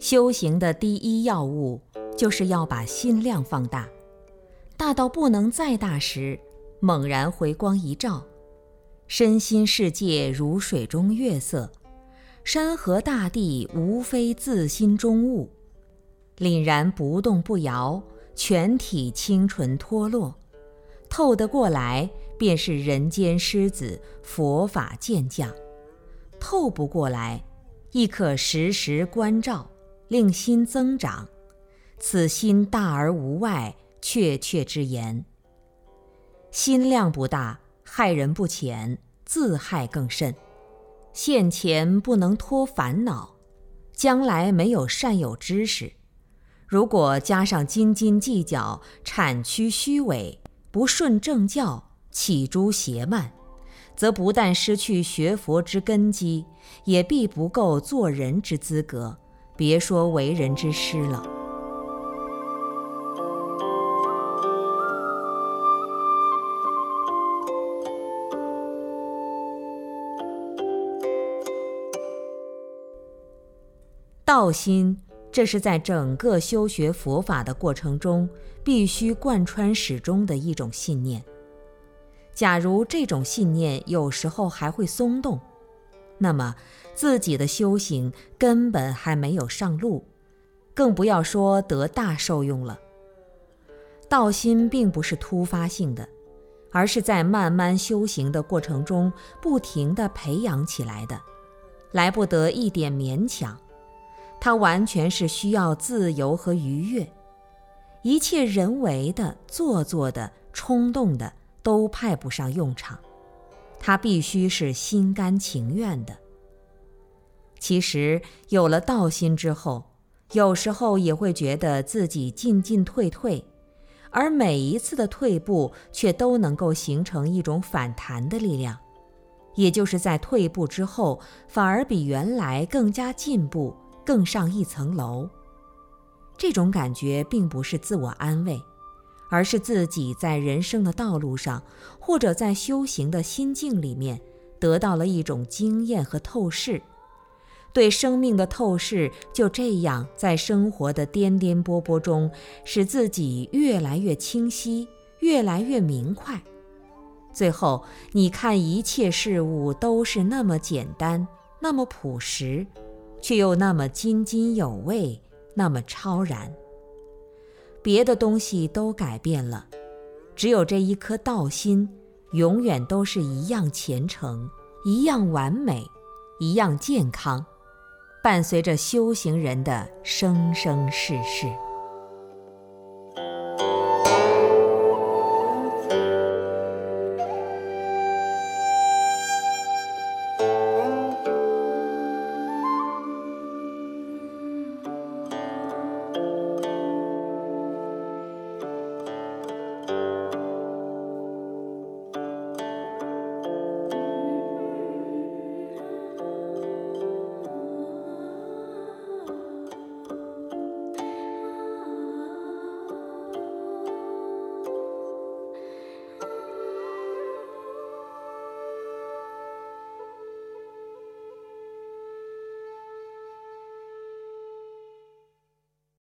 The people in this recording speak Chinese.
修行的第一要务，就是要把心量放大，大到不能再大时，猛然回光一照，身心世界如水中月色，山河大地无非自心中物，凛然不动不摇，全体清纯脱落，透得过来，便是人间狮子佛法健将；透不过来，亦可时时关照。令心增长，此心大而无外，确确之言。心量不大，害人不浅，自害更甚。现前不能脱烦恼，将来没有善有知识。如果加上斤斤计较、产屈虚伪、不顺正教、起诸邪慢，则不但失去学佛之根基，也必不够做人之资格。别说为人之师了。道心，这是在整个修学佛法的过程中必须贯穿始终的一种信念。假如这种信念有时候还会松动，那么。自己的修行根本还没有上路，更不要说得大受用了。道心并不是突发性的，而是在慢慢修行的过程中不停地培养起来的，来不得一点勉强。它完全是需要自由和愉悦，一切人为的、做作的、冲动的都派不上用场，他必须是心甘情愿的。其实有了道心之后，有时候也会觉得自己进进退退，而每一次的退步却都能够形成一种反弹的力量，也就是在退步之后，反而比原来更加进步，更上一层楼。这种感觉并不是自我安慰，而是自己在人生的道路上，或者在修行的心境里面，得到了一种经验和透视。对生命的透视，就这样在生活的颠颠簸簸中，使自己越来越清晰，越来越明快。最后，你看一切事物都是那么简单，那么朴实，却又那么津津有味，那么超然。别的东西都改变了，只有这一颗道心，永远都是一样虔诚，一样完美，一样健康。伴随着修行人的生生世世。